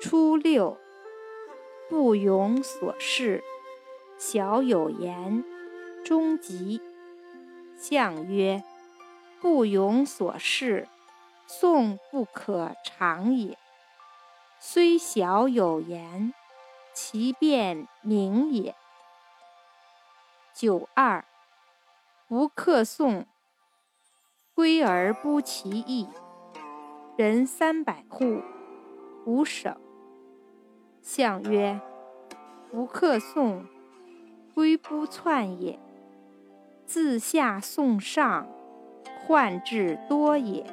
初六，不庸所事，小有言，终吉。象曰：不庸所事，讼不可长也。虽小有言，其辩明也。九二，不克讼，归而不其义。人三百户，无省。象曰：不克讼，归不篡也。自下讼上，患至多也。